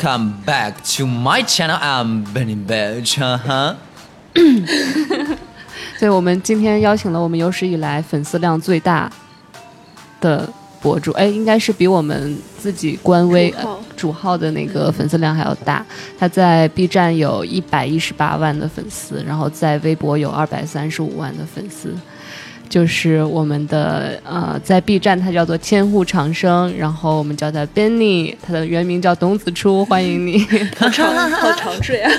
welcome back to my channel. I'm Benny Badge. 哈哈。所以我们今天邀请了我们有史以来粉丝量最大的博主，哎，应该是比我们自己官微主号呃主号的那个粉丝量还要大。他在 B 站有一百一十八万的粉丝，然后在微博有二百三十五万的粉丝。就是我们的呃，在 B 站他叫做千户长生，然后我们叫他 Benny，他的原名叫董子初，欢迎你。好长好长睡啊！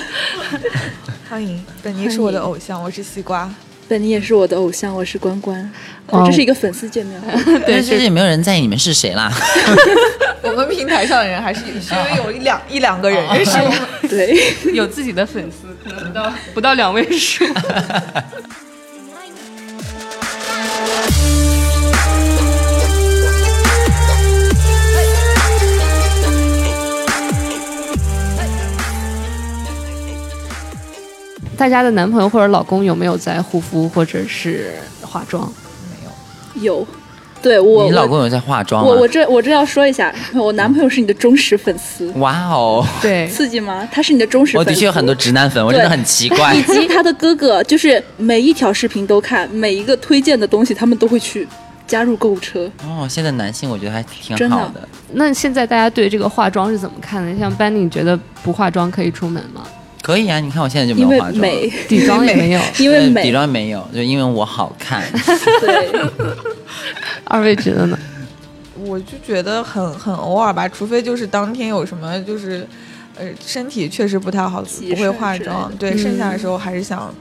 欢迎，本尼是我的偶像，我是西瓜。本尼也是我的偶像，我是关关。哦这是一个粉丝见面会，对，其实也没有人在意你们是谁啦。我们平台上的人还是稍微有一两一两个人认识我们。对，有自己的粉丝，可能不到不到两位数。大家的男朋友或者老公有没有在护肤或者是化妆？没有。有对我，你老公有在化妆吗？我我这我这要说一下，我男朋友是你的忠实粉丝，哇哦，对，刺激吗？他是你的忠实粉丝。我的确有很多直男粉，我真的很奇怪以。及他的哥哥，就是每一条视频都看，每一个推荐的东西他们都会去加入购物车。哦，现在男性我觉得还挺好的。那现在大家对这个化妆是怎么看的？像班尼，你觉得不化妆可以出门吗？可以啊，你看我现在就没有化妆，美，底妆也没有。因为美，妆没有，就因为我好看。对，二位觉得呢？我就觉得很很偶尔吧，除非就是当天有什么就是，呃，身体确实不太好，不会化妆。对，嗯剩下的时候还是想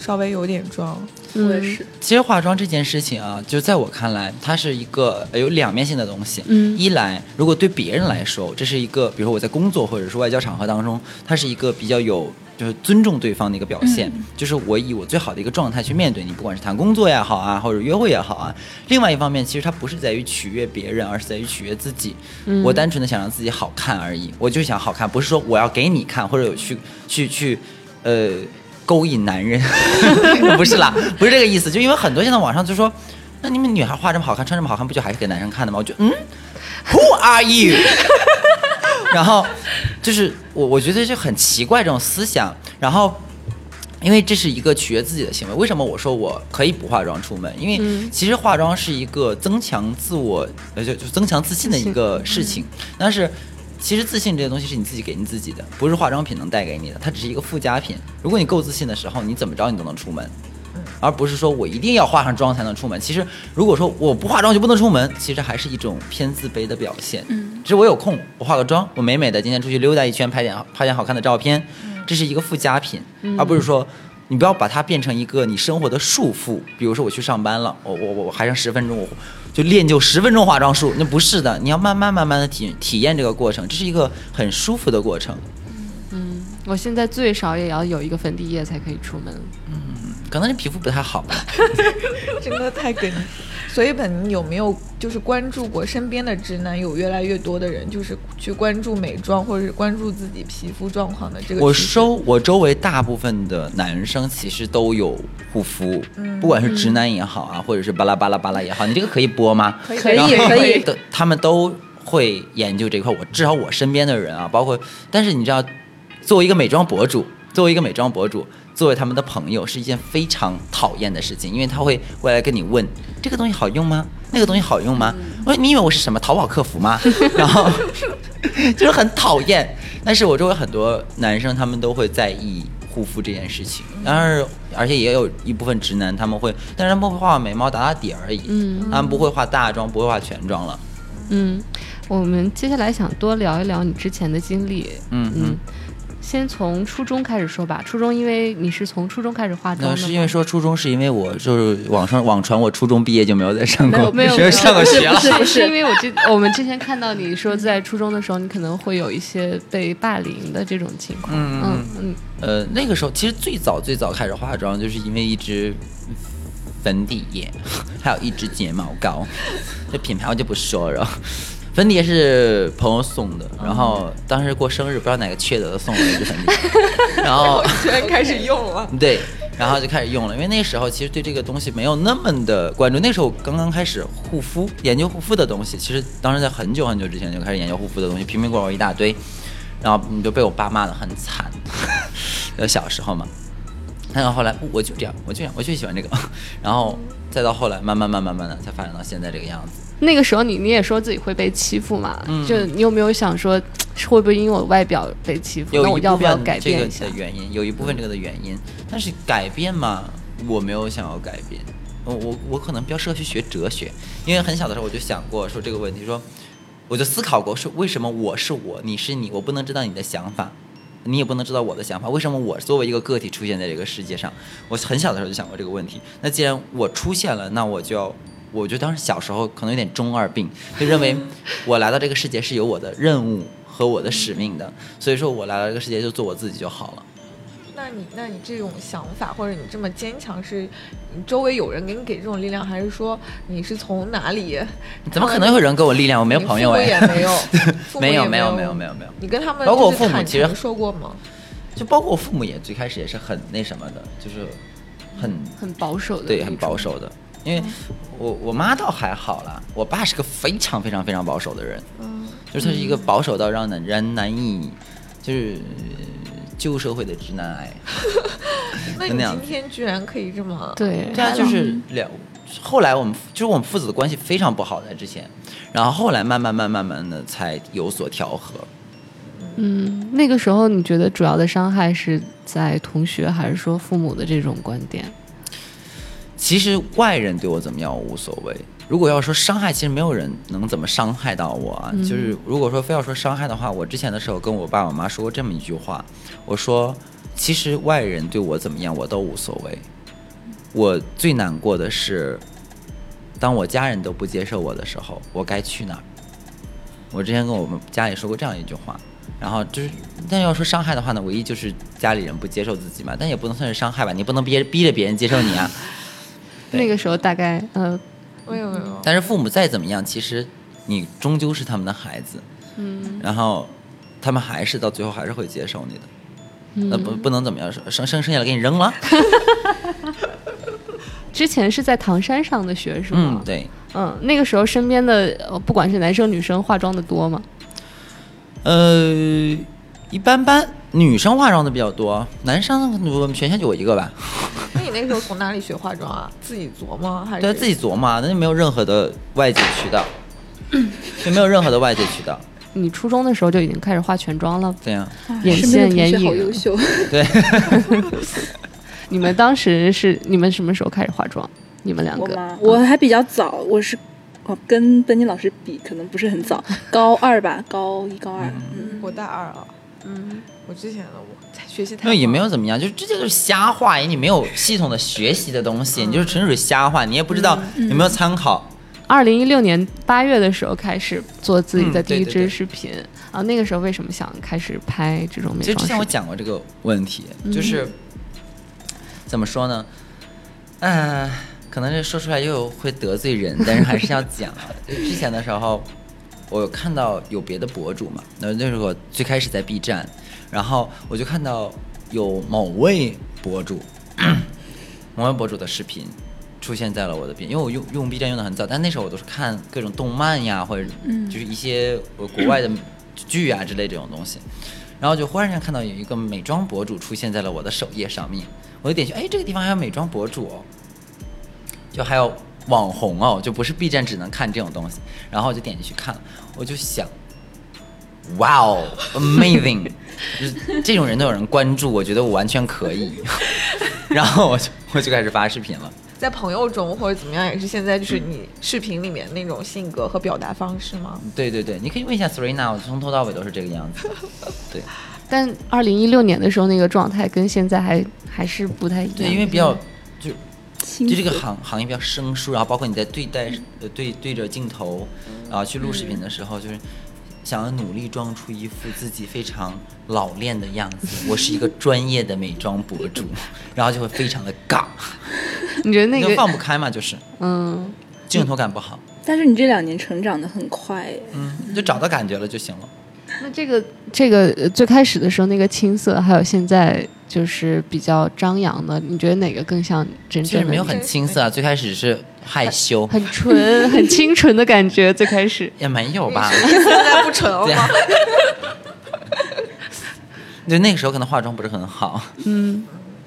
稍微有点妆。我也是。其实化妆这件事情啊，就在我看来，它是一个呃有两面性的东西。嗯一来，如果对别人来说，这是一个，比如说我在工作或者是外交场合当中，它是一个比较有就是尊重对方的一个表现，就是我以我最好的一个状态去面对你，不管是谈工作也好啊，或者约会也好啊。另外一方面，其实它不是在于取悦别人，而是在于取悦自己。嗯我单纯的想让自己好看而已，我就想好看，不是说我要给你看，或者有去去去，呃。勾引男人，不是啦，不是这个意思。就因为很多现在网上就说，那你们女孩化这么好看，穿这么好看，不就还是给男生看的吗？我就嗯，Who are you？然后就是我，我觉得就很奇怪这种思想。然后，因为这是一个取悦自己的行为。为什么我说我可以不化妆出门？因为嗯其实化妆是一个增强自我，呃，就就增强自信的一个事情。但是。其实自信这些东西是你自己给你自己的，不是化妆品能带给你的，它只是一个附加品。如果你够自信的时候，你怎么着你都能出门，而不是说我一定要化上妆才能出门。其实如果说我不化妆就不能出门，其实还是一种偏自卑的表现。嗯，只是我有空，我化个妆，我美美的今天出去溜达一圈，拍点拍点好看的照片，这是一个附加品，而不是说你不要把它变成一个你生活的束缚。比如说我去上班了，我我我我还剩十分钟，我就练就十分钟化妆术，那不是的，你要慢慢慢慢的体体验这个过程，这是一个很舒服的过程。嗯，我现在最少也要有一个粉底液才可以出门。嗯可能你皮肤不太好吧，真的太给力。所以本你有没有就是关注过身边的直男有越来越多的人就是去关注美妆或者是关注自己皮肤状况的这个我收我周围大部分的男生其实都有护肤，嗯不管是直男也好啊，或者是巴拉巴拉巴拉也好，你这个可以播吗？可以可以他们都会研究这块。我至少我身边的人啊，包括，但是你知道，作为一个美妆博主，作为一个美妆博主，作为他们的朋友，是一件非常讨厌的事情，因为他会过来跟你问这个东西好用吗？那个东西好用吗？我说你以为我是什么淘宝客服吗？然后 就是很讨厌。但是我周围很多男生，他们都会在意护肤这件事情，当然，而且也有一部分直男他们会，但是他们会画眉毛、打打底而已，嗯他们不会画大妆，不会画全妆了。嗯，我们接下来想多聊一聊你之前的经历。嗯嗯嗯，先从初中开始说吧。初中，因为你是从初中开始化妆的吗，是因为说初中是因为我就是网上网传我初中毕业就没有再上过，没有没有上过学了不。是不是是因为我之我们之前看到你说在初中的时候，你可能会有一些被霸凌的这种情况。嗯嗯嗯呃，那个时候其实最早最早开始化妆，就是因为一支粉底液，还有一支睫毛膏，这品牌我就不说了。粉底液是朋友送的，然后当时过生日，不知道哪个缺德的送了一支粉底液，然后居然开始用了。对，然后就开始用了，因为那时候其实对这个东西没有那么的关注，那时候刚刚开始护肤，研究护肤的东西，其实当时在很久很久之前就开始研究护肤的东西，瓶瓶罐罐一大堆。然后你就被我爸骂的很惨，呃小时候嘛，然后后来我就这样，我就这样，我就喜欢这个，然后再到后来慢慢慢慢慢的才发展到现在这个样子。那个时候你你也说自己会被欺负嘛，嗯就你有没有想说 会不会因为我外表被欺负，有那我要不要改变一下的？原因，有一部分这个的原因，但是改变嘛，我没有想要改变。我我我可能比较适合去学哲学，因为很小的时候我就想过说这个问题，说我就思考过，说为什么我是我，你是你，我不能知道你的想法，你也不能知道我的想法，为什么我作为一个个体出现在这个世界上？我很小的时候就想过这个问题。那既然我出现了，那我就要。我觉得当时小时候可能有点中二病，就认为 我来到这个世界是有我的任务和我的使命的，所以说我来到这个世界就做我自己就好了。那你那你这种想法或者你这么坚强，是你周围有人给你给这种力量，还是说你是从哪里？怎么可能有人给我力量？我没有朋友哎，也没有，没有没有有没有没有没有，你跟他们包括我父母其实诚说过吗？就包括我父母也最开始也是很那什么的，就是很很保守的，对很保。守的，因为我我妈倒还好啦，我爸是个非常非常非常保守的人，嗯，就是他是一个保守到让人人难以就是呃旧社会的直男癌。那你今天居然可以这么对，对啊，就是两。后来我们就是我们父子的关系非常不好，在之前，然后后来慢慢慢慢慢的才有所调和。嗯，那个时候你觉得主要的伤害是在同学，还是说父母的这种观点？其实外人对我怎么样我无所谓。如果要说伤害，其实没有人能怎么伤害到我啊。嗯就是如果说非要说伤害的话，我之前的时候跟我爸我妈说过这么一句话，我说其实外人对我怎么样我都无所谓。我最难过的是，当我家人都不接受我的时候，我该去哪儿？我之前跟我们家里说过这样一句话，然后就是，但要说伤害的话呢，唯一就是家里人不接受自己嘛，但也不能算是伤害吧，你不能逼逼着别人接受你啊。对那个时候大概呃没有没有，但是父母再怎么样，其实你终究是他们的孩子，嗯然后他们还是到最后还是会接受你的。那嗯，不不能怎么样，生生生下来给你扔了。之前是在唐山上的学是吗嗯，？对，嗯，那个时候身边的呃不管是男生女生化妆的多吗？呃，一般般，女生化妆的比较多，男生我们全校就我一个吧。那你那个时候从哪里学化妆啊？自己琢磨还是对，自己琢磨，那就没有任何的外界渠道，就没有任何的外界渠道。你初中的时候就已经开始化全妆了，对呀、眼身边线、眼影好影优秀，对，你们当时是你们什么时候开始化妆？你们两个？我？我还比较早，我是哦，跟奔妮老师比，可能不是很早，高二吧，高一高二，嗯，我大二啊，嗯，我之前的我在学习太那也没有怎么样，就这就是瞎画，你没有系统的学习的东西，你就是纯属瞎画，你也不知道有没有参考。二零一六年八月的时候开始做自己的嗯第一支对对对视频、啊，那个时候为什么想开始拍这种美其实之前我？讲过这个问题，嗯。就是、怎么说呢？嗯、可能这说出来又会得罪人，但是还是要讲 之前的时候，我有看到有别的博主嘛，那那时候我最开始在 B 站，然后我就看到有某位博主，某位博主的视频。出现在了我的 B，因为我用用 B 站用的很早，但那时候我都是看各种动漫呀，或者就是一些呃国外的剧啊之类这种东西。然后就忽然间看到有一个美妆博主出现在了我的首页上面，我就点去，哎，这个地方还有美妆博主哦，就还有网红哦，就不是 B 站只能看这种东西。然后我就点进去看了，我就想，哇哦，amazing，就是这种人都有人关注，我觉得我完全可以。然后我就我就开始发视频了。在朋友中或者怎么样，也是现在就是你视频里面那种性格和表达方式吗？对对对，你可以问一下 Serena，我从头到尾都是这个样子。对但二零一六年的时候那个状态跟现在还还是不太一样。对，因为比较就这个行行业比较生疏，然后包括你在对待呃对对着镜头，啊去录视频的时候，就是想要努力装出一副自己非常老练的样子。我是一个专业的美妆博主，然后就会非常的尬，你觉得那个放不开嘛，就是嗯，镜头感不好，但是你这两年成长的很快，嗯，你就找到感觉了就行了。那这个这个呃最开始的时候那个青涩，还有现在就是比较张扬的，你觉得哪个更像真正的你其实没有很青涩啊，最开始是害羞，很纯、很清纯的感觉？最开始，也没有吧。现在不纯了对吗？就 那个时候可能化妆不是很好，嗯，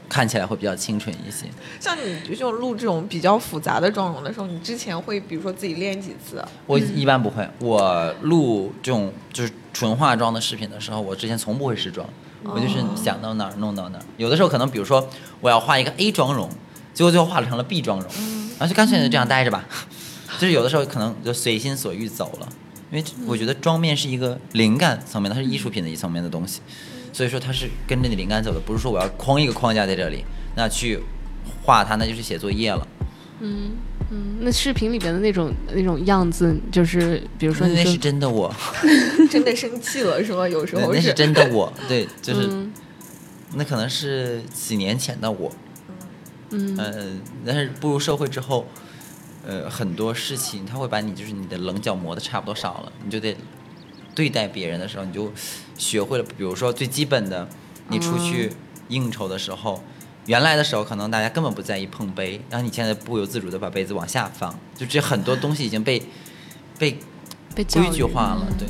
看起来会比较清纯一些。像你就这种录这种比较复杂的妆容的时候，你之前会比如说自己练几次？啊我一般不会，我录这种就是纯化妆的视频的时候，我之前从不会试妆，我就是想到哪儿弄到哪儿。有的时候可能比如说我要画一个 A 妆容，结果最后画成了 B 妆容，然后就干脆就这样待着吧。就是有的时候可能就随心所欲走了，因为我觉得妆面是一个灵感层面的，它是艺术品的一层面的东西，所以说它是跟着你灵感走的，不是说我要框一个框架在这里，那去画它那就是写作业了。嗯嗯，那视频里边的那种那种样子，就是比如说说那那是真的我，真的生气了是吗？有时候。那那是真的我，对，就是。嗯。那可能是几年前的我，嗯。呃，但是步入社会之后，呃，很多事情他会把你就是你的棱角磨的差不多少了，你就得对待别人的时候，你就学会了，比如说最基本的，你出去应酬的时候，原来的时候可能大家根本不在意碰杯，然后你现在不由自主的把杯子往下放，就这很多东西已经被被被规矩化了，对。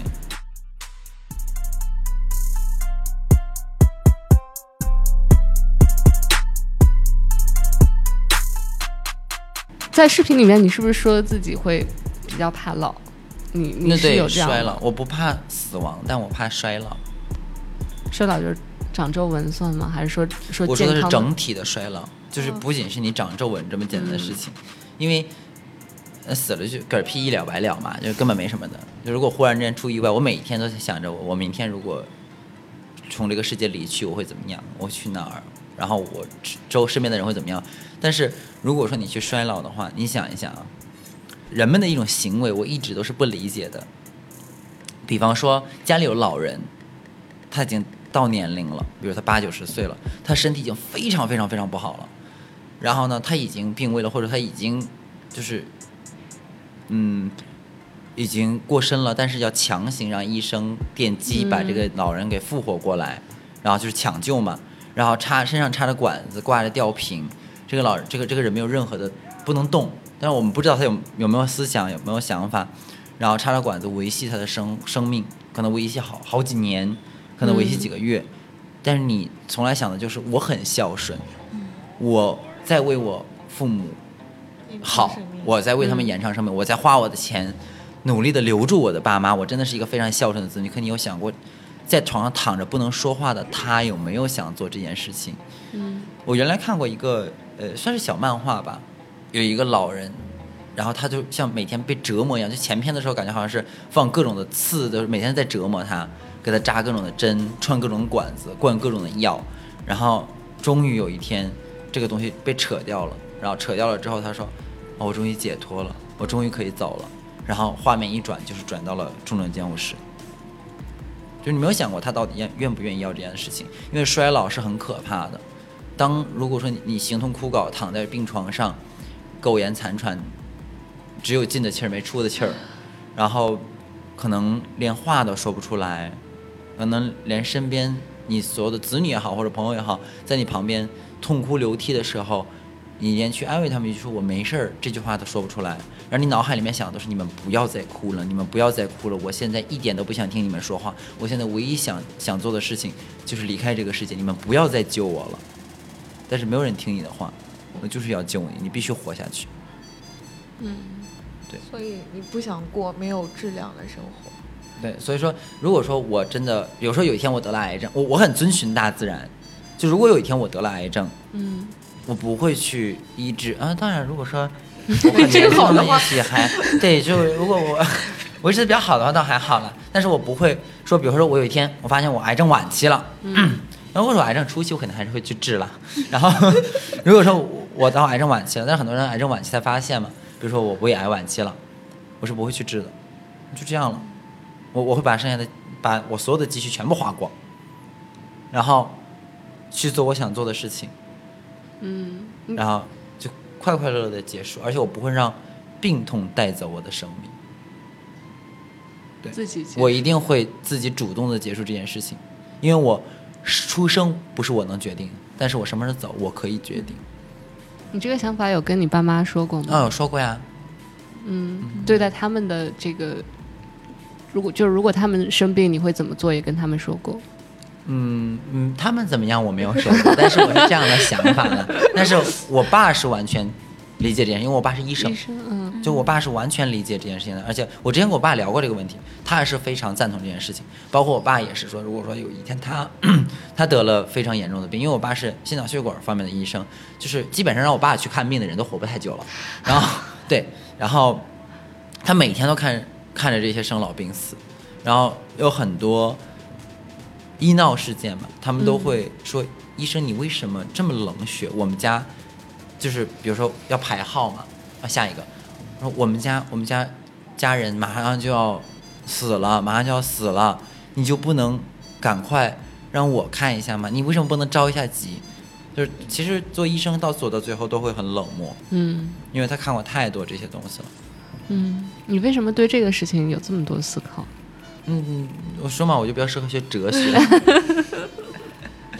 在视频里面，你是不是说自己会比较怕老？你你对是有这样衰老，我不怕死亡，但我怕衰老。衰老就是长皱纹算吗？还是说说我说的是整体的衰老，就是不仅是你长皱纹这么简单的事情，因为呃死了就嗝屁一了百了嘛，就根本没什么的。就如果忽然之间出意外，我每天都在想着我，我明天如果从这个世界离去，我会怎么样？我去哪儿？然后我周身边的人会怎么样？但是如果说你去衰老的话，你想一想啊，人们的一种行为，我一直都是不理解的。比方说家里有老人，他已经到年龄了，比如他八九十岁了，他身体已经非常非常非常不好了，然后呢，他已经病危了，或者他已经就是，嗯，已经过身了，但是要强行让医生电击把这个老人给复活过来，然后就是抢救嘛，然后插身上插着管子，挂着吊瓶，这个老这个这个人没有任何的不能动，但是我们不知道他有有没有思想，有没有想法，然后插着管子维系他的生生命，可能维系好好几年，可能维系几个月，但是你从来想的就是我很孝顺，我在为我父母好，我在为他们延长生命，我在花我的钱，努力的留住我的爸妈，我真的是一个非常孝顺的子女。可你有想过，在床上躺着不能说话的他有没有想做这件事情？嗯我原来看过一个呃，算是小漫画吧，有一个老人，然后他就像每天被折磨一样，就前篇的时候感觉好像是放各种的刺，就是每天在折磨他，给他扎各种的针，穿各种管子，灌各种的药，然后终于有一天这个东西被扯掉了，然后扯掉了之后，他说：“哦，我终于解脱了，我终于可以走了。”然后画面一转，就是转到了重症监护室。就你没有想过他到底愿愿不愿意要这件事情，因为衰老是很可怕的。当如果说你你形同枯槁，躺在病床上，苟延残喘，只有进的气儿没出的气儿，然后可能连话都说不出来，可能连身边你所有的子女也好或者朋友也好，在你旁边痛哭流涕的时候，你连去安慰他们一句说“我没事儿”这句话都说不出来，而你脑海里面想的都是你们不要再哭了，你们不要再哭了，我现在一点都不想听你们说话，我现在唯一想想做的事情就是离开这个世界，你们不要再救我了。但是没有人听你的话，我就是要救你，你必须活下去。嗯，对所以你不想过没有质量的生活。对，所以说，如果说我真的，比如说有一天我得了癌症，我我很遵循大自然，就如果有一天我得了癌症，嗯，我不会去医治啊。当然，如果说 我很年轻的也许还对，就如果我 维持的比较好的话，倒还好了。但是我不会说，比如说我有一天我发现我癌症晚期了，然后或者我癌症初期，我可能还是会去治了。然后如果说我我到癌症晚期了，但是很多人癌症晚期才发现嘛，比如说我胃癌晚期了，我是不会去治的，就这样了。我我会把剩下的把我所有的积蓄全部花光，然后去做我想做的事情。嗯，然后就快快乐乐的结束，而且我不会让病痛带走我的生命，对自己我一定会自己主动的结束这件事情，因为我出生不是我能决定，但是我什么时候走我可以决定。你这个想法有跟你爸妈说过吗？啊，有说过呀，嗯，对待他们的这个，如果就是如果他们生病，你会怎么做？也跟他们说过。嗯嗯，他们怎么样我没有说过，但是我是这样的想法的。但是我爸是完全理解这件事，因为我爸是医生医，生，嗯就我爸是完全理解这件事情的。而且我之前跟我爸聊过这个问题，他也是非常赞同这件事情。包括我爸也是说，如果说有一天他 他得了非常严重的病，因为我爸是心脑血管方面的医生，就是基本上让我爸去看病的人都活不太久了。然后对，然后他每天都看看着这些生老病死，然后有很多医闹事件嘛，他们都会说：“医生，你为什么这么冷血？我们家就是比如说要排号嘛，啊，下一个，说我们家我们家家人马上就要死了，马上就要死了，你就不能赶快让我看一下吗？你为什么不能着一下急？就是其实做医生到走到最后都会很冷漠，嗯因为他看过太多这些东西了。嗯，你为什么对这个事情有这么多思考？嗯，我说嘛，我就比较适合学哲学。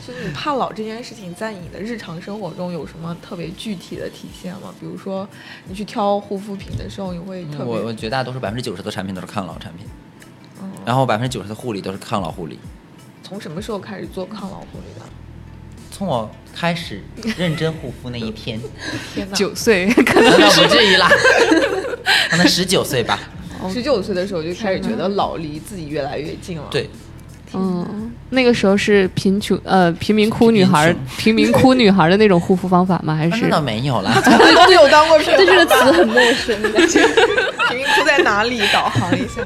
所以你怕老这件事情，在你的日常生活中有什么特别具体的体现吗？比如说，你去挑护肤品的时候，你会特别我我绝大多数百分之九十的产品都是抗老产品，嗯然后百分之九十的护理都是抗老护理。从什么时候开始做抗老护理的？从我开始认真护肤那一天，天哪！九岁可能那不至于啦，可能十九岁吧。十九岁的时候就开始觉得老离自己越来越近了。，对，嗯，那个时候是贫穷呃贫民窟女孩贫民窟女孩的那种护肤方法吗？还是啊那倒没有啦。没有当过贫对这个词很陌生，感觉。贫民窟在哪里？导航一下。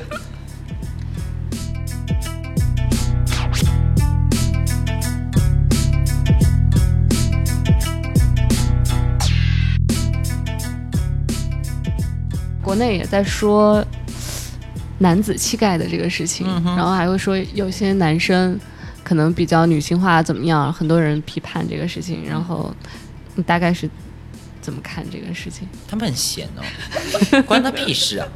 国内也在说男子气概的这个事情，嗯然后还会说有些男生可能比较女性化怎么样，很多人批判这个事情。然后你大概是怎么看这个事情？他们很闲哦，关他屁事啊！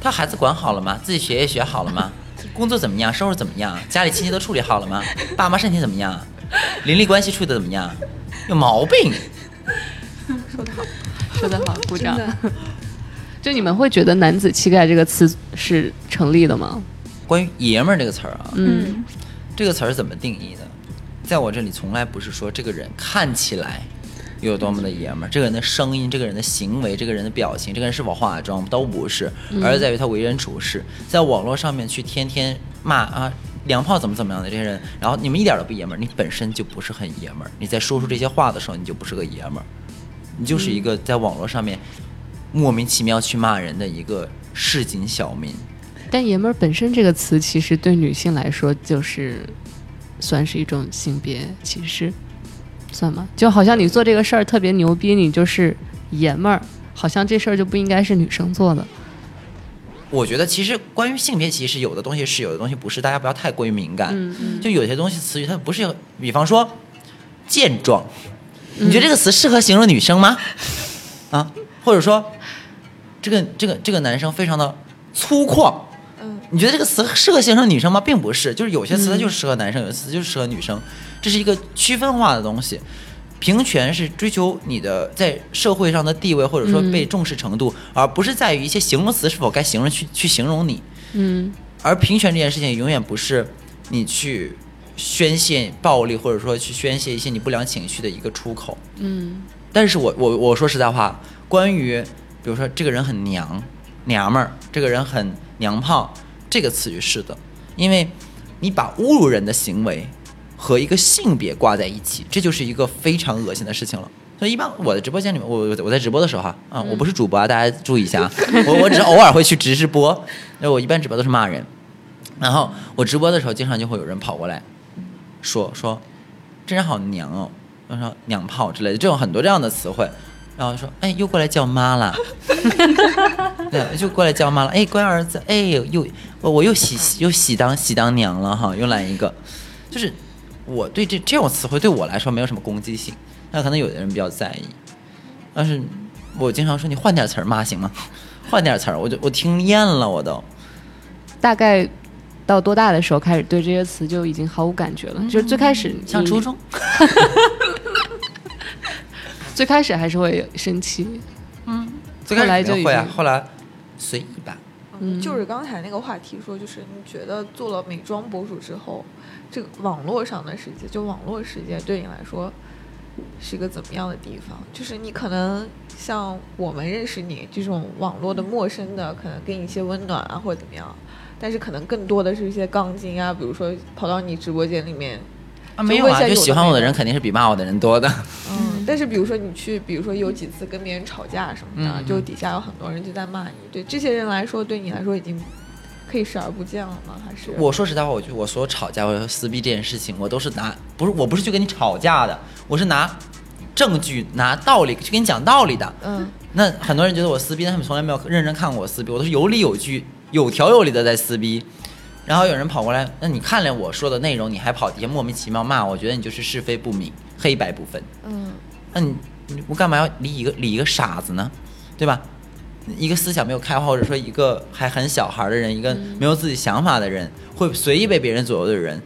他孩子管好了吗？自己学业学好了吗？工作怎么样？收入怎么样？家里亲戚都处理好了吗？爸妈身体怎么样？邻里关系处理的怎么样？有毛病！说得好，说得好鼓掌就你们会觉得“男子气概”这个词是成立的吗？关于“爷们儿”这个词儿啊，嗯这个词儿怎么定义的？在我这里从来不是说这个人看起来有多么的爷们儿，这个人的声音、这个人的行为、这个人的表情、这个人是否化妆都不是，而是在于他为人处事。在网络上面去天天骂啊娘炮怎么怎么样的这些人，然后你们一点都不爷们儿，你本身就不是很爷们儿。你在说出这些话的时候，你就不是个爷们儿，你就是一个在网络上面莫名其妙去骂人的一个市井小民。但“爷们儿”本身这个词，其实对女性来说，就是算是一种性别歧视，算吗？就好像你做这个事儿特别牛逼，你就是爷们儿，好像这事儿就不应该是女生做的。我觉得其实关于性别歧视，有的东西是，有的东西不是，大家不要太过于敏感。嗯嗯就有些东西词语它不是有，比方说健壮，你觉得这个词适合形容女生吗？啊，或者说这个这个这个男生非常的粗犷，嗯，你觉得这个词适合形容女生吗？并不是，就是有些词它就是适合男生，有些词就是适合女生，这是一个区分化的东西。平权是追求你的在社会上的地位，或者说被重视程度，而不是在于一些形容词是否该形容去去形容你。嗯而平权这件事情永远不是你去宣泄暴力，或者说去宣泄一些你不良情绪的一个出口。嗯但是我我我说实在话，关于比如说这个人很娘娘们儿，这个人很娘炮，这个词语是的，因为你把侮辱人的行为和一个性别挂在一起，这就是一个非常恶心的事情了。所以一般我的直播间里面，我我我在直播的时候哈啊，我不是主播啊，大家注意一下啊，我我只是偶尔会去直直播，那我一般直播都是骂人，然后我直播的时候，经常就会有人跑过来说说这人好娘哦，然后说娘炮之类的，这种很多这样的词汇，然后说哎又过来叫妈了，对，就过来叫妈了，哎乖儿子，哎又我我又喜又喜当喜当娘了哈，又来一个，就是我对这这种词汇对我来说没有什么攻击性，那可能有的人比较在意，但是我经常说你换点词儿骂行吗？换点词儿，我就我听厌了我都。大概到多大的时候开始对这些词就已经毫无感觉了？就是最开始你像初中，最开始还是会生气，最开后来就会啊，后来随意吧。哦嗯就是刚才那个话题说，就是你觉得做了美妆博主之后，这个网络上的世界，就网络世界对你来说是一个怎么样的地方？就是你可能像我们认识你这种网络的陌生的，可能给你一些温暖啊，或者怎么样。但是可能更多的是一些杠精啊，比如说跑到你直播间里面，啊，没有啊，就喜欢我的人肯定是比骂我的人多的。嗯，但是比如说你去，比如说有几次跟别人吵架什么的，嗯就底下有很多人就在骂你，对这些人来说，对你来说已经可以视而不见了吗？还是我说实在话，我觉得我所有吵架或者撕逼这件事情，我都是拿不是我不是去跟你吵架的，我是拿证据、拿道理去跟你讲道理的。嗯那很多人觉得我撕逼，但他们从来没有认真看过我撕逼，我都是有理有据、有条有理的在撕逼。然后有人跑过来，那你看了我说的内容，你还跑底下莫名其妙骂我，我觉得你就是是非不明、黑白不分。嗯那你你我干嘛要理一个理一个傻子呢？对吧？一个思想没有开化，或者说一个还很小孩的人，一个没有自己想法的人，会随意被别人左右的人，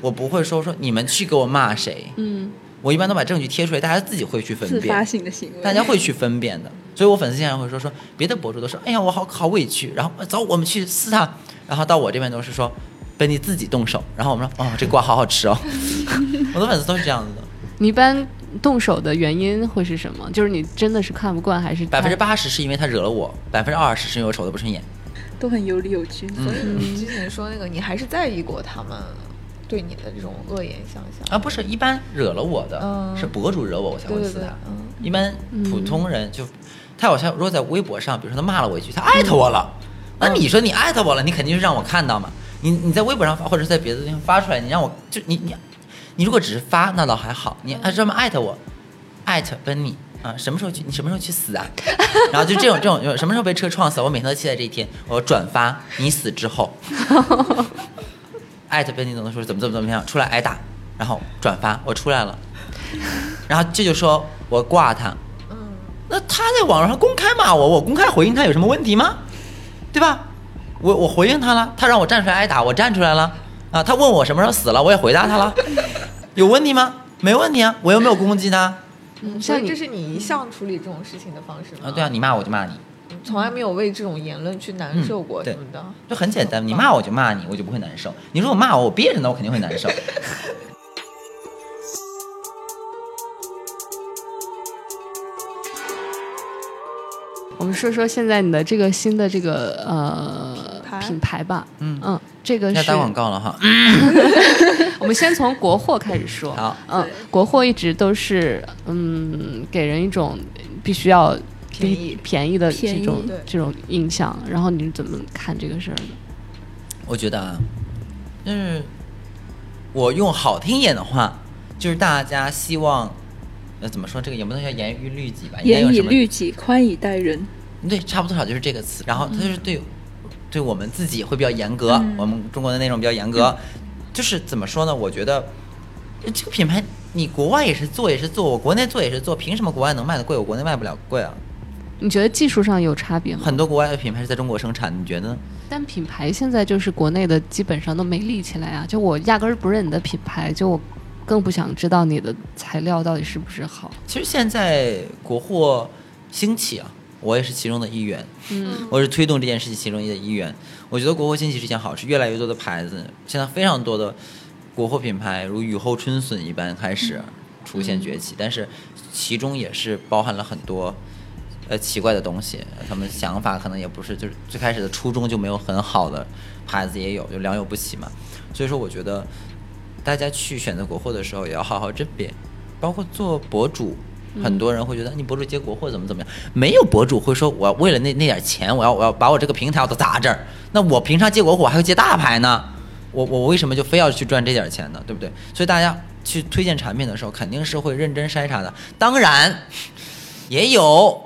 我不会说说你们去给我骂谁，嗯，我一般都把证据贴出来，大家自己会去分自发辨，性的行为，大家会去分辨的。所以我粉丝经常会说说别的博主都说，哎呀我好好委屈，然后呃走我们去撕他，然后到我这边都是说本你自己动手，然后我们说哦这瓜好好吃哦，我的粉丝都是这样子的。你一般动手的原因会是什么？就是你真的是看不惯，还是百分之？八十是因为他惹了我，百分之二十是因为我瞅他不顺眼。都很有理有据。嗯所以你之前说那个，你还是在意过他们对你的这种恶言相向啊，不是，一般惹了我的、嗯是博主惹我，我才对对对会撕他。，嗯一般普通人就，他好像如果在微博上，比如说他骂了我一句，他艾特我了，那、你说你艾特我了，你肯定是让我看到嘛。你你在微博上发，或者是在别的地方发出来，你让我就你你你如果只是发，那倒还好，你还专门艾特我，艾特奔你。啊，什么时候去？你什么时候去死啊？然后就这种这种，什么时候被车撞死？我每天都期待这一天。我转发你死之后，艾特奔你总的说怎么怎么怎么样，出来挨打，然后转发我出来了，然后这就说我挂他，嗯那他在网上公开骂我，我公开回应他有什么问题吗？对吧？我我回应他了，他让我站出来挨打，我站出来了啊。他问我什么时候死了，我也回答他了，有问题吗？没问题啊，我又没有攻击他嗯，像你所以这是你一向处理这种事情的方式吗？啊。对啊，你骂我就骂你，从来没有为这种言论去难受过什么的。就很简单，你骂我就骂你，我就不会难受。你如果骂我，我憋着呢，我肯定会难受。我们说说现在你的这个新的这个呃牌品牌吧，嗯嗯，这个是要打广告了哈。我们先从国货开始说。好，嗯，国货一直都是嗯，给人一种必须要便宜便宜的这种这种印象。然后你怎么看这个事儿呢？我觉得啊，就是我用好听一点的话，就是大家希望，呃，怎么说这个也不能叫严于律己吧，严以？律己，宽以待人。对，差不多少就是这个词。然后它就是对，对我们自己会比较严格，嗯我们中国的那种比较严格。就是怎么说呢？我觉得呃这个品牌，你国外也是做，也是做，我国内做也是做，凭什么国外能卖的贵，我国内卖不了贵啊？你觉得技术上有差别吗？很多国外的品牌是在中国生产，你觉得呢？但品牌现在就是国内的基本上都没立起来啊！就我压根儿不认你的品牌，就我更不想知道你的材料到底是不是好。其实现在国货兴起啊，我也是其中的一员。嗯，我是推动这件事情其中的一员。我觉得国货兴起是件好事，越来越多的牌子，现在非常多的国货品牌如雨后春笋一般开始出现崛起，但是其中也是包含了很多呃奇怪的东西，他们想法可能也不是就是最开始的初衷就没有很好的牌子也有，就良莠不齐嘛。所以说，我觉得大家去选择国货的时候也要好好甄别，包括做博主。很多人会觉得你博主接国货怎么怎么样，没有博主会说我为了那那点钱，我要我要把我这个平台我都砸这儿。那我平常接国货我还会接大牌呢，我我为什么就非要去赚这点钱呢？对不对？所以大家去推荐产品的时候，肯定是会认真筛查的。当然，也有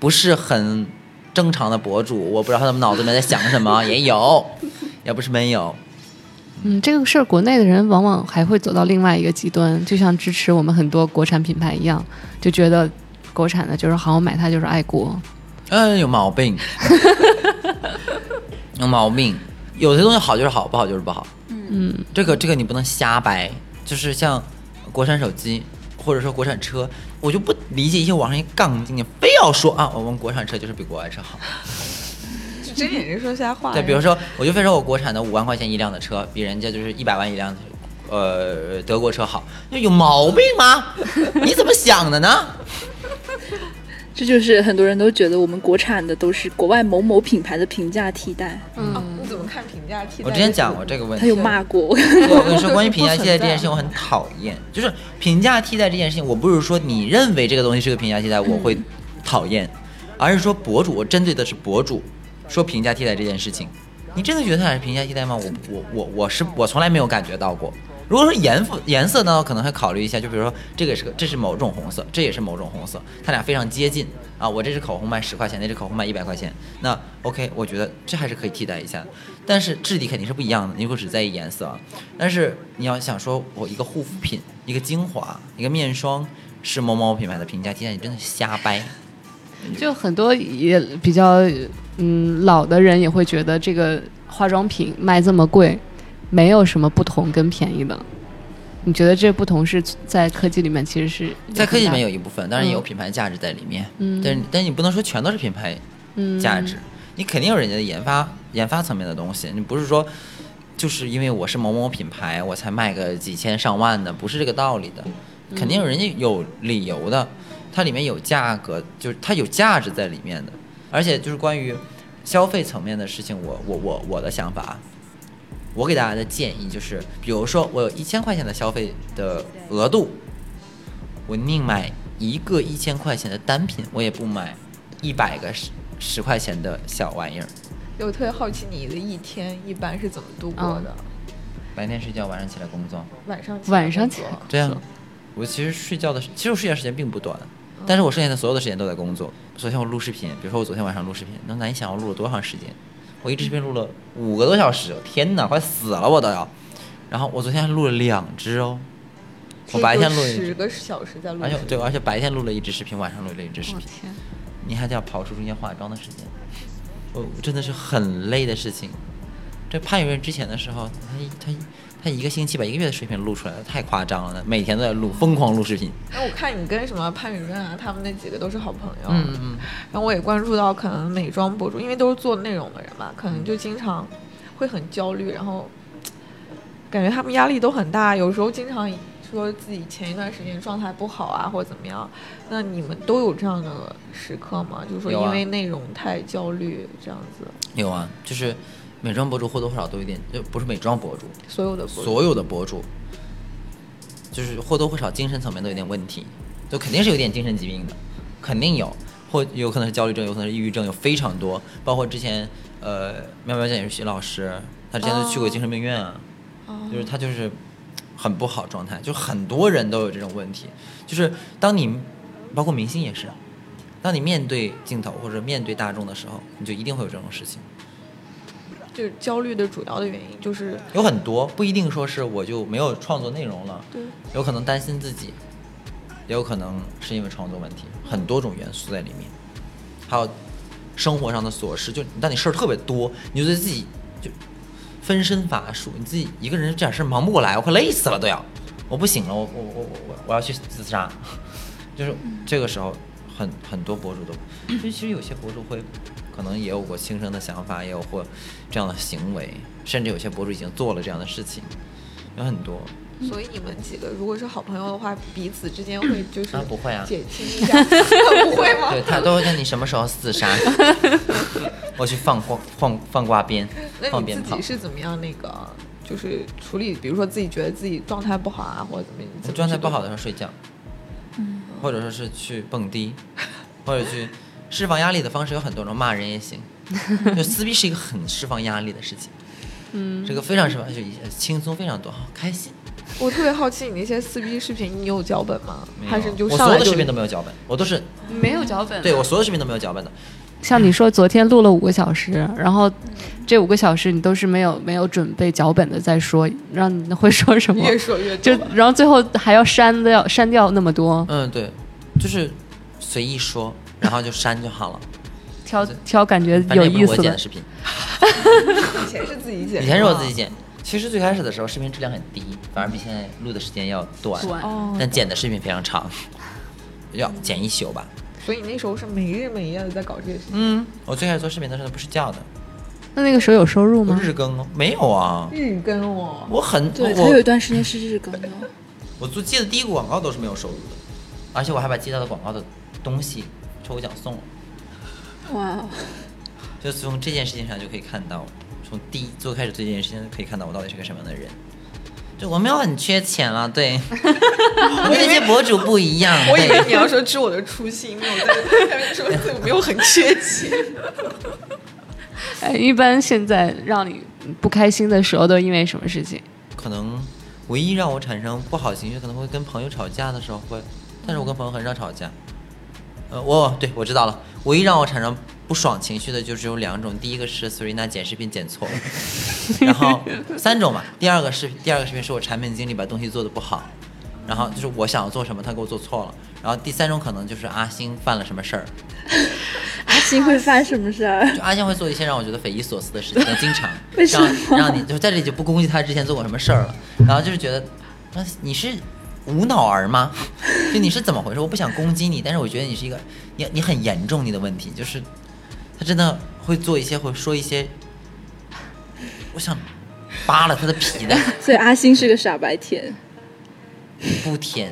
不是很正常的博主，我不知道他们脑子里面在想什么，也有，也不是没有。嗯，这个事儿国内的人往往还会走到另外一个极端，就像支持我们很多国产品牌一样，就觉得国产的就是好，我买它就是爱国。嗯，有毛病，有毛病。有些东西好就是好，不好就是不好。嗯，这个这个你不能瞎掰。就是像国产手机或者说国产车，我就不理解一些网上一杠精，你非要说啊，我们国产车就是比国外车好。睁眼睛说瞎话。对，比如说，我就非说我国产的五万块钱一辆的车，比人家就是一百万一辆，呃，德国车好，那有毛病吗？你怎么想的呢？这就是很多人都觉得我们国产的都是国外某某品牌的平价替代。嗯，你怎么看评价替代？我之前讲过这个问题，他有骂过我，我跟你说，关于评价替代这件事情，我很讨厌。就是评价替代这件事情，我不是说你认为这个东西是个评价替代，我会讨厌，而是说博主，我针对的是博主说平价替代这件事情，你真的觉得它俩是平价替代吗？我我我我是我从来没有感觉到过。如果说颜色颜色呢，可能会考虑一下，就比如说这个是个这是某种红色，这也是某种红色，它俩非常接近啊。我这支口红卖十块钱，那支口红卖一百块钱，那 OK，我觉得这还是可以替代一下。但是质地肯定是不一样的，你如果只在意颜色啊，但是你要想说我一个护肤品、一个精华、一个面霜是某某品牌的平价替代，你真的瞎掰。就很多也比较嗯老的人也会觉得这个化妆品卖这么贵，没有什么不同跟便宜的。你觉得这不同是在科技里面其实是在科技里面有有一部分，当然也有嗯品牌价值在里面，嗯。但是但是你不能说全都是品牌嗯价值，你肯定有人家的研发研发层面的东西，你不是说就是因为我是某某品牌我才卖个几千上万的，不是这个道理的，肯定有人家有理由的，它里面有价格，就是它有价值在里面的，而且就是关于消费层面的事情，我我我我的想法啊。我给大家的建议就是，比如说我有一千块钱的消费的额度，我宁买一个一千块钱的单品，我也不买一百个十十块钱的小玩意儿。我特别好奇你的一天一般是怎么度过的？白天睡觉，晚上起来工作。晚上起来晚上起来工作这样，我其实睡觉的，其实我睡觉时间并不短，但是我剩下的所有的时间都在工作。昨天我录视频，比如说我昨天晚上录视频，能难以想象我录了多长时间？我一支视频录了五个多小时，天哪，快死了我都要。然后我昨天还录了两支哦，我白天录了，十个小时在录，而且对，而且白天录了一支视频，晚上录了一支视频。你还得要刨出中间化妆的时间，我真的是很累的事情。这潘雨润之前的时候，他一他一他一个星期把一个月的视频录出来了，太夸张了，每天都在录，疯狂录视频。那，我看你跟什么潘雨润啊，他们那几个都是好朋友。嗯嗯然后我也关注到，可能美妆博主，因为都是做内容的人嘛，可能就经常会很焦虑，然后感觉他们压力都很大，有时候经常说自己前一段时间状态不好啊，或者怎么样。那你们都有这样的时刻吗？就是说因为内容太焦虑这样子，有啊，就是美妆博主或多或少都有点，就不是美妆博主，所有的博主所有的博主，就是或多或少精神层面都有点问题，就肯定是有点精神疾病的，肯定有，或有可能是焦虑症，有可能是抑郁症，有非常多。包括之前呃，喵喵酱也是徐老师，他之前都去过精神病院啊，就是他就是很不好状态，就很多人都有这种问题，就是当你包括明星也是，当你面对镜头或者面对大众的时候，你就一定会有这种事情。就是焦虑的主要的原因就是有很多，不一定说是我就没有创作内容了，对。有可能担心自己，也有可能是因为创作问题，很多种元素在里面，还有生活上的琐事，就当你事儿特别多，你就对自己就分身乏术，你自己一个人这点事儿忙不过来，我快累死了都要，我不行了，我我我我我我要去自杀，就是这个时候很很多博主都，其实有些博主会可能也有过轻生的想法，也有过这样的行为，甚至有些博主已经做了这样的事情，有很多。所以你们几个如果是好朋友的话，彼此之间会就是啊不会啊减轻一下，不会吗？对他都会问你什么时候自杀，我去放挂放放挂鞭，放鞭炮自己。是怎么样那个，就是处理，比如说自己觉得自己状态不好啊，或者怎么，你我怎么状态不好的时候睡觉，嗯或者说是去蹦迪，或者去释放压力的方式有很多种，骂人也行。就撕逼是一个很释放压力的事情，嗯，这个非常释放，就轻松非常多，好开心。我特别好奇你那些撕逼视频，你有脚本吗？还是你就我所有的视频都没有脚本，我都是没有脚本。对我所有视频都没有脚本的。像你说昨天录了五个小时，然后这五个小时你都是没有没有准备脚本的在说，让你会说什么？越说越就然后最后还要删掉删掉那么多，嗯，对，就是随意说，然后就删就好了。挑挑感觉反正不是有意思的。我剪的视频，以前是自己剪，以前是我自己。剪。其实最开始的时候，视频质量很低，反而比现在录的时间要短，但剪的视频非常长，要剪一宿吧。所以那时候是没日没夜的在搞这些事情。嗯，我最开始做视频的时候不睡觉的，那那个时候有收入吗？日更哦，没有啊，日更哦，我很对，他有一段时间是日更的。我做接的第一个广告都是没有收入的，而且我还把接到的广告的东西抽奖送了。哇，就从这件事情上就可以看到，从第一做开始做这件事情可以看到我到底是个什么样的人。就我没有很缺钱了，对，我跟那些博主不一样。我以为你要说知我的初心，没有在下面说自己没有很缺钱。哎，一般现在让你不开心的时候都因为什么事情？可能唯一让我产生不好情绪，可能会跟朋友吵架的时候会，但是我跟朋友很少吵架。呃，我对我知道了，唯一让我产生不爽情绪的就只有两种，第一个是 Serena 剪视频剪错了，然后三种嘛，第二个视第二个视频是我产品经理把东西做的不好，然后就是我想要做什么他给我做错了，然后第三种可能就是阿星犯了什么事儿，阿星会犯什么事儿？就阿星会做一些让我觉得匪夷所思的事情，经常 为什让么让你就在这里就不攻击他之前做过什么事儿了，然后就是觉得，那你是无脑儿吗？就你是怎么回事？我不想攻击你，但是我觉得你是一个你你很严重你的问题，就是他真的会做一些会说一些，我想扒了他的皮的 所以阿星是个傻白甜。不甜，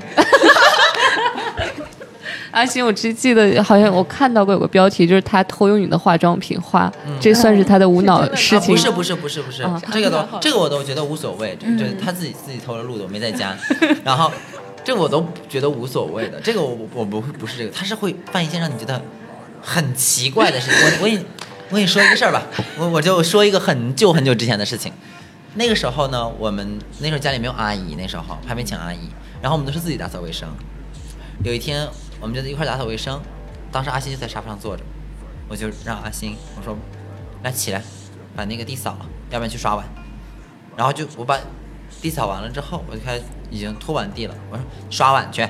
阿星，我只记得好像我看到过有个标题，就是他偷用你的化妆品画，这算是他的无脑 事啊情。不是不是不是不是啊，这个都这个我都觉得无所谓，这这他自己自己偷着录的，我没在家，然后这个我都觉得无所谓的，这个我我我不会不是这个，他是会犯一些让你觉得很奇怪的事情。我我跟你我跟你说一个事儿吧，我我就说一个很久很久之前的事情。那个时候呢，我们那时候家里没有阿姨，那时候还没请阿姨，然后我们都是自己打扫卫生。有一天，我们就在一块打扫卫生，当时阿星就在沙发上坐着，我就让阿星我说，来起来，把那个地扫了，要不然去刷碗。然后就我把地扫完了之后，我就开始已经拖完地了，我说刷碗去。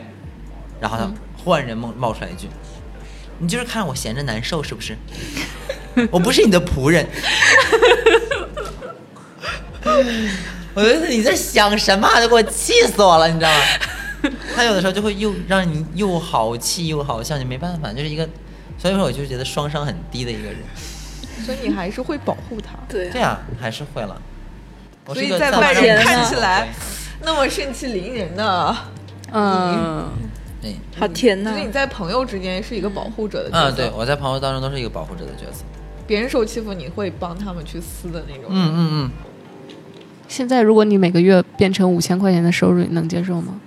然后他忽然间冒冒出来一句：“你就是看我闲着难受是不是？我不是你的仆人。”我觉得你在想什么都，给我气死我了，你知道吗？他有的时候就会又让你又好气又好笑，你没办法，就是一个，所以说我就觉得双商很低的一个人。所以你还是会保护他。对这样还是会了。所以在外人看起来那么盛气凌人的，嗯，对，好甜呐、就是你在朋友之间是一个保护者的角色。嗯，对，我在朋友当中都是一个保护者的角色。别人受欺负，你会帮他们去撕的那种。嗯嗯嗯，现在如果你每个月变成五千块钱的收入，你能接受吗？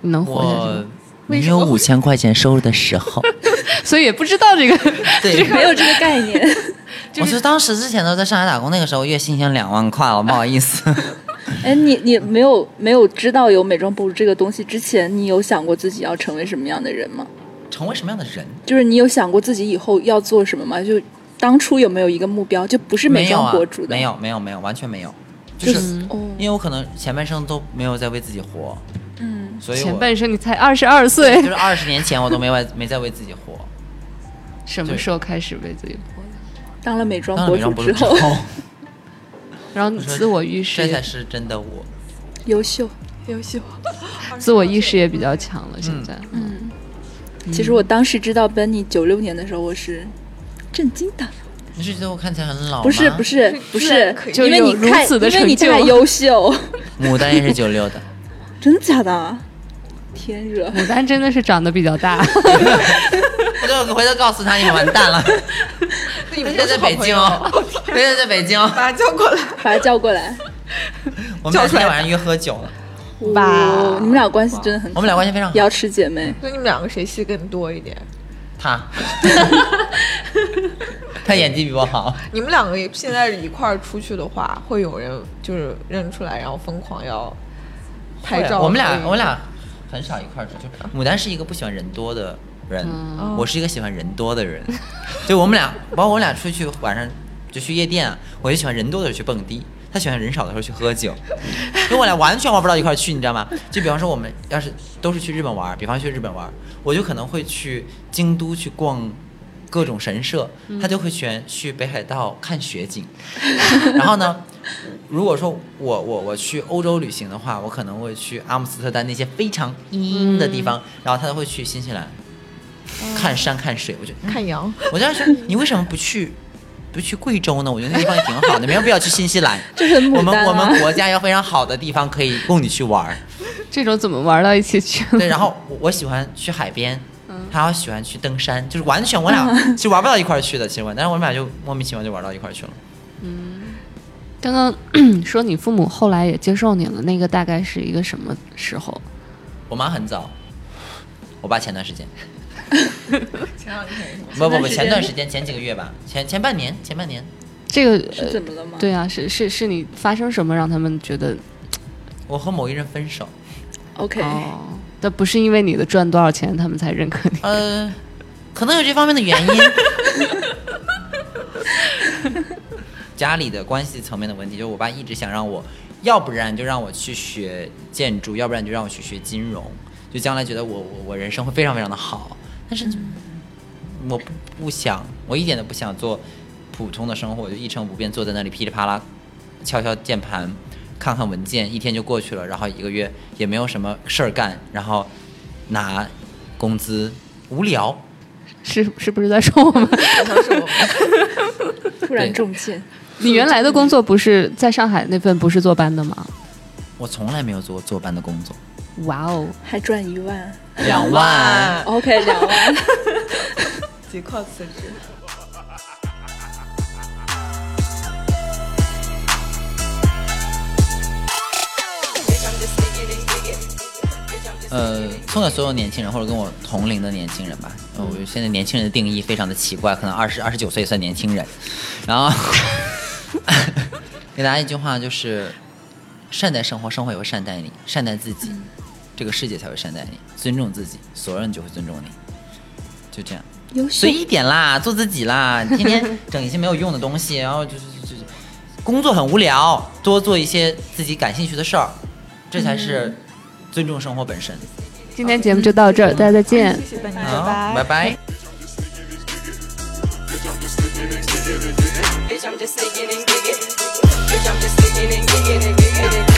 你能活下去我吗？没有五千块钱收入的时候，所以也不知道这个。对，没有这个概念。我是当时之前都在上海打工，那个时候月薪已经两万块了，不好意思。哎，你你没有没有知道有美妆博主这个东西之前，你有想过自己要成为什么样的人吗？成为什么样的人？就是你有想过自己以后要做什么吗？就当初有没有一个目标？就不是美没有啊妆博主的，没有没有没有，完全没有。就就是因为我可能前半生都没有在为自己活，嗯，所以前半生你才二十二岁就，是二十年前我都没为没在为自己活。什么时候开始为自己活的？当了美妆博主之后，然后自我意识，这才是真的我。优秀。优秀，自我意识也比较强了。现在，嗯，其实我当时知道 Benny 九六年的时候，我是震惊的。你是觉得我看起来很老吗？不是不是 不是因为你太此的因为你成就太优秀，牡丹也是九六的，真的假的？天热，牡丹真的是长得比较大。我就回头告诉他你完蛋了。你们他现在在北京哦，他现在在北京哦。把他叫过来。把他叫过来。我们俩今天晚上约喝酒了，哇哦你们俩关系真的很好，我们俩关系非常好。瑶池姐妹。那你们两个谁戏更多一点？他，他演技比我好。你们两个现在一块儿出去的话，会有人就是认出来，然后疯狂要拍照。我们俩我们俩很少一块儿出去。牡丹是一个不喜欢人多的人，嗯我是一个喜欢人多的人。就我们俩，包括我们俩出去晚上就去夜店啊，我就喜欢人多的时候去蹦迪。他喜欢人少的时候去喝酒，因为我俩完全玩不到一块儿去，你知道吗？就比方说我们要是都是去日本玩，比方去日本玩，我就可能会去京都去逛各种神社，他就会选去北海道看雪景。然后呢，如果说我我我去欧洲旅行的话，我可能会去阿姆斯特丹那些非常阴的地方，然后他会去新西兰看山看水。我就看羊，我就在说，你为什么不去不去贵州呢？我觉得那地方也挺好的，没有必要去新西兰。这很我们我们国家有非常好的地方可以供你去玩儿。这种怎么玩到一起去了？对，然后我我喜欢去海边，他要喜欢去登山，就是完全我俩其实玩不到一块儿去的，其实我，但是我们俩就莫名其妙就玩到一块儿去了。嗯刚刚 说你父母后来也接受你了，那个大概是一个什么时候？我妈很早，我爸前段时间，前两天？不不不，前段时间前几个月吧，前前半年前半年，这个是呃怎么了吗？对啊，是是是你发生什么让他们觉得我和某一人分手，，OK，哦？但不是因为你的赚多少钱他们才认可你。呃，可能有这方面的原因。家里的关系层面的问题，就是我爸一直想让我，要不然就让我去学建筑，要不然就让我去学金融，就将来觉得我我我人生会非常非常的好。但是我不不想，我一点都不想做普通的生活，我就一成不变坐在那里噼里啪啦敲敲键盘，看看文件，一天就过去了，然后一个月也没有什么事儿干，然后拿工资，无聊。是是不是在说我们？好像是我们突然中箭，你原来的工作不是在上海那份不是坐班的吗？我从来没有做过坐班的工作，哇哦，还赚一万两万。，OK，两万，即刻辞职。呃，送给所有年轻人或者跟我同龄的年轻人吧。呃，我现在年轻人的定义非常的奇怪，可能二十二十九岁算年轻人。然后 给大家一句话，就是善待生活，生活也会善待你；善待自己，这个世界才会善待你；尊重自己，所有人就会尊重你。就这样，随，意一点啦，做自己啦，天天 整一些没有用的东西，然后就是就是工作很无聊，多做一些自己感兴趣的事儿，这才是尊重生活本身，今天节目就到这儿，大家再见，谢谢大家，拜。拜，拜拜。